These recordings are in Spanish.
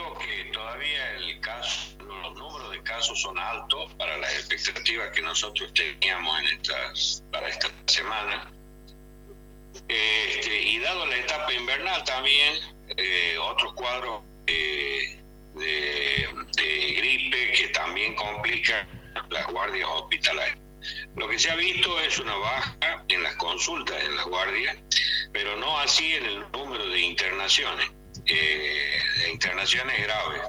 digo que todavía el caso, los números de casos son altos para las expectativas que nosotros teníamos en estas, para esta semana. Este, y dado la etapa invernal también, eh, otros cuadros de, gripe que también complican las guardias hospitalarias. Lo que se ha visto es una baja en las consultas en las guardias, pero no así en el número de internaciones, eh, internaciones graves.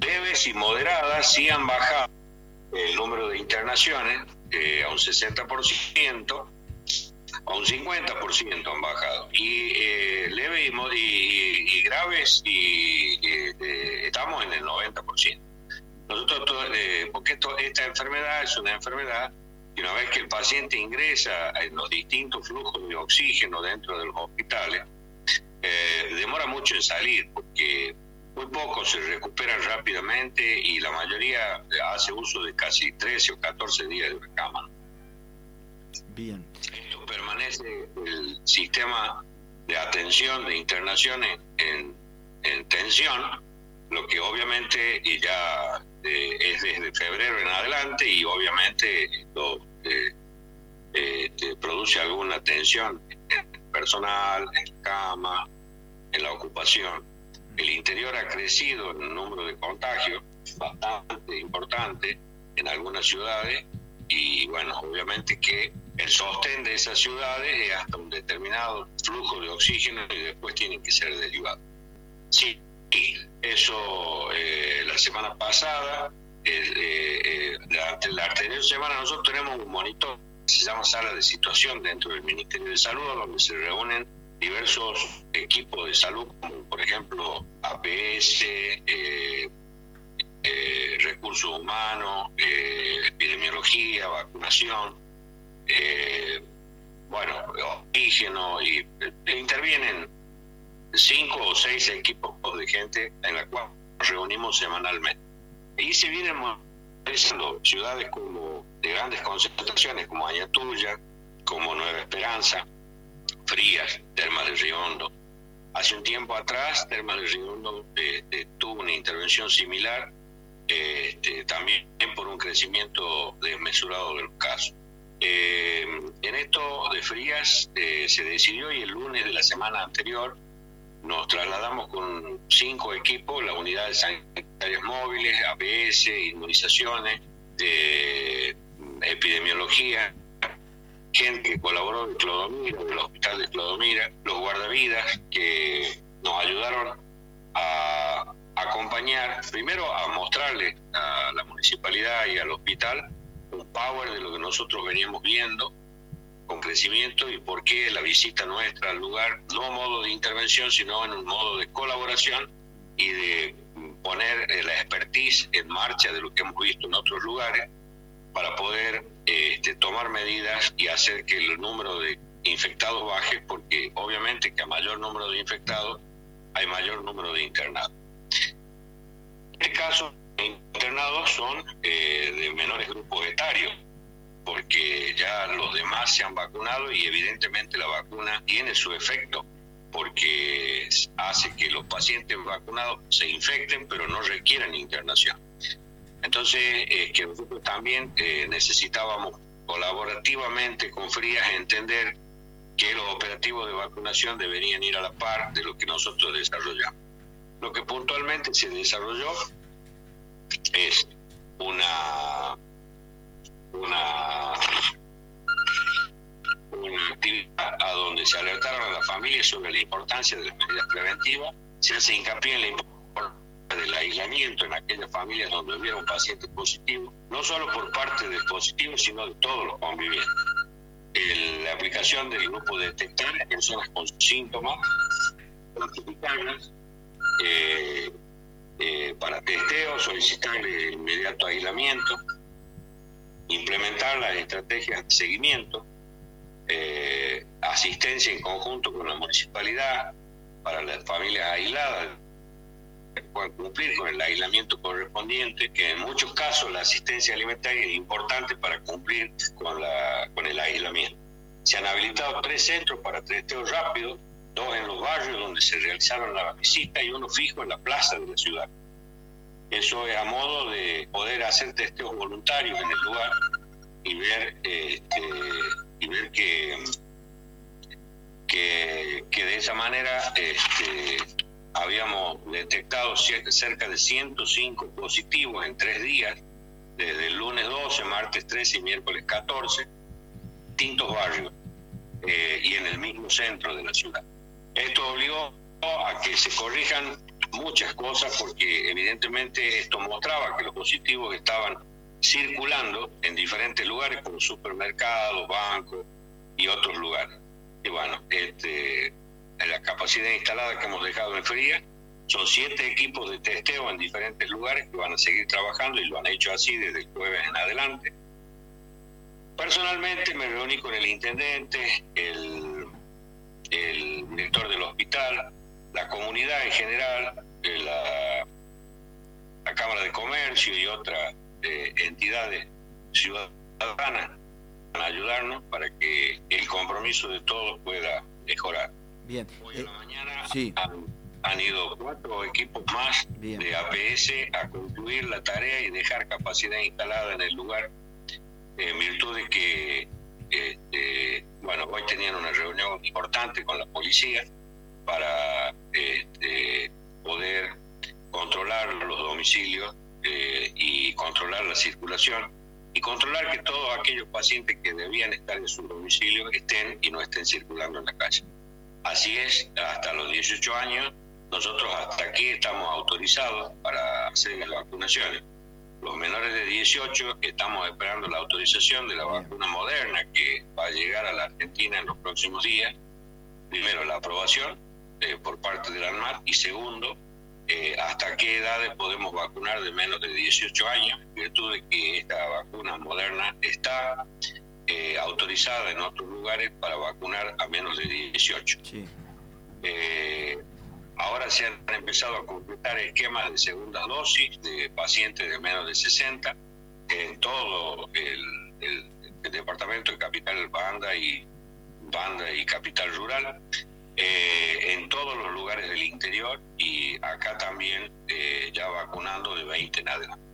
Leves y moderadas sí han bajado el número de internaciones eh, a un 60%, a un 50% han bajado. Y eh, leves y, graves y, estamos en el 90%. Nosotros, eh, porque esto, esta enfermedad es una enfermedad y una vez que el paciente ingresa en los distintos flujos de oxígeno dentro de los hospitales, eh, demora mucho en salir porque muy pocos se recuperan rápidamente y la mayoría hace uso de casi 13 o 14 días de una cama. Bien. Esto permanece el sistema de atención de internaciones en, en tensión, lo que obviamente ya eh, es desde febrero en adelante y obviamente esto eh, eh, produce alguna tensión en personal, en cama, en la ocupación. El interior ha crecido en el número de contagios bastante importante en algunas ciudades y bueno, obviamente que el sostén de esas ciudades es hasta un determinado flujo de oxígeno y después tienen que ser derivados. Sí, eso eh, la semana pasada, eh, eh, la, la anterior semana nosotros tenemos un monitor se llama sala de situación dentro del Ministerio de Salud, donde se reúnen diversos equipos de salud, como por ejemplo APS, recursos humanos, epidemiología, vacunación, bueno, oxígeno, y intervienen cinco o seis equipos de gente en la cual nos reunimos semanalmente. Y se vienen ciudades como de grandes concentraciones como Ayatuya, como Nueva Esperanza, Frías, Termas de Riondo. Hace un tiempo atrás, Termas de Riondo este, tuvo una intervención similar, este, también por un crecimiento desmesurado de los casos. Eh, en esto de Frías eh, se decidió y el lunes de la semana anterior nos trasladamos con cinco equipos, las unidades sanitarias móviles, APS, inmunizaciones, de epidemiología, gente que colaboró en Clodomira, del hospital de Clodomira, los guardavidas que nos ayudaron a acompañar, primero a mostrarle a la municipalidad y al hospital un power de lo que nosotros veníamos viendo, con crecimiento y por qué la visita nuestra al lugar, no modo de intervención, sino en un modo de colaboración y de poner eh, la expertise en marcha de lo que hemos visto en otros lugares para poder este, tomar medidas y hacer que el número de infectados baje, porque obviamente que a mayor número de infectados hay mayor número de internados. En este caso, internados son eh, de menores grupos etarios, porque ya los demás se han vacunado y evidentemente la vacuna tiene su efecto porque hace que los pacientes vacunados se infecten pero no requieran internación. Entonces, es que nosotros también eh, necesitábamos colaborativamente con Frías entender que los operativos de vacunación deberían ir a la par de lo que nosotros desarrollamos. Lo que puntualmente se desarrolló es una una, actividad a donde se alertaron a las familias sobre la importancia de las medidas preventivas, se hace hincapié en la importancia del aislamiento en aquellas familias donde hubiera un paciente positivo, no solo por parte del positivo, sino de todos los convivientes. la aplicación del grupo de detectar a personas con síntomas, eh, eh, para testeo, solicitarle inmediato aislamiento, implementar las estrategias de seguimiento, eh, asistencia en conjunto con la municipalidad para las familias aisladas que puedan cumplir con el aislamiento correspondiente, que en muchos casos la asistencia alimentaria es importante para cumplir con, el aislamiento. Se han habilitado tres centros para testeo rápido dos en los barrios donde se realizaron la visita y uno fijo en la plaza de la ciudad. Eso es a modo de poder hacer testeos voluntarios en el lugar y ver, este, y ver que, que, de esa manera este, habíamos detectado cerca de 105 positivos en tres días, desde el lunes 12, martes 13 y miércoles 14, distintos barrios eh, y en el mismo centro de la ciudad. Esto obligó a que se corrijan muchas cosas porque evidentemente esto mostraba que los positivos estaban circulando en diferentes lugares como supermercados, bancos y otros lugares. Y bueno, este, la capacidad instalada que hemos dejado en fría son siete equipos de testeo en diferentes lugares que van a seguir trabajando y lo han hecho así desde el jueves en adelante. Personalmente me reuní con el intendente, el, el director del hospital, la comunidad en general, la, la Cámara de Comercio y otras eh, entidades ciudadanas para ayudarnos para que el compromiso de todos pueda mejorar. Bien. Hoy en la eh, mañana han, ido cuatro equipos más de APS a concluir la tarea y dejar capacidad instalada en el lugar, en virtud de que, este, bueno, hoy tenían una reunión importante con la policía para este, poder controlar los domicilios eh, y controlar la circulación y controlar que todos aquellos pacientes que debían estar en su domicilio estén y no estén circulando en la calle. Así es, hasta los 18 años, nosotros hasta aquí estamos autorizados para hacer las vacunaciones. Los menores de 18 estamos esperando la autorización de la vacuna moderna que va a llegar a la Argentina en los próximos días. Primero, la aprobación eh, por parte del ANMAT y segundo, eh, hasta qué edades podemos vacunar de menos de 18 años, en virtud de que esta vacuna moderna está eh, autorizada en otros lugares para vacunar a menos de 18. ahora se han empezado a completar esquemas de segunda dosis de pacientes de menos de 60 en todo el, el departamento de Capital Banda y Banda y Capital Rural eh, en todos los lugares del interior y acá también eh, ya vacunando de 20 en adelante.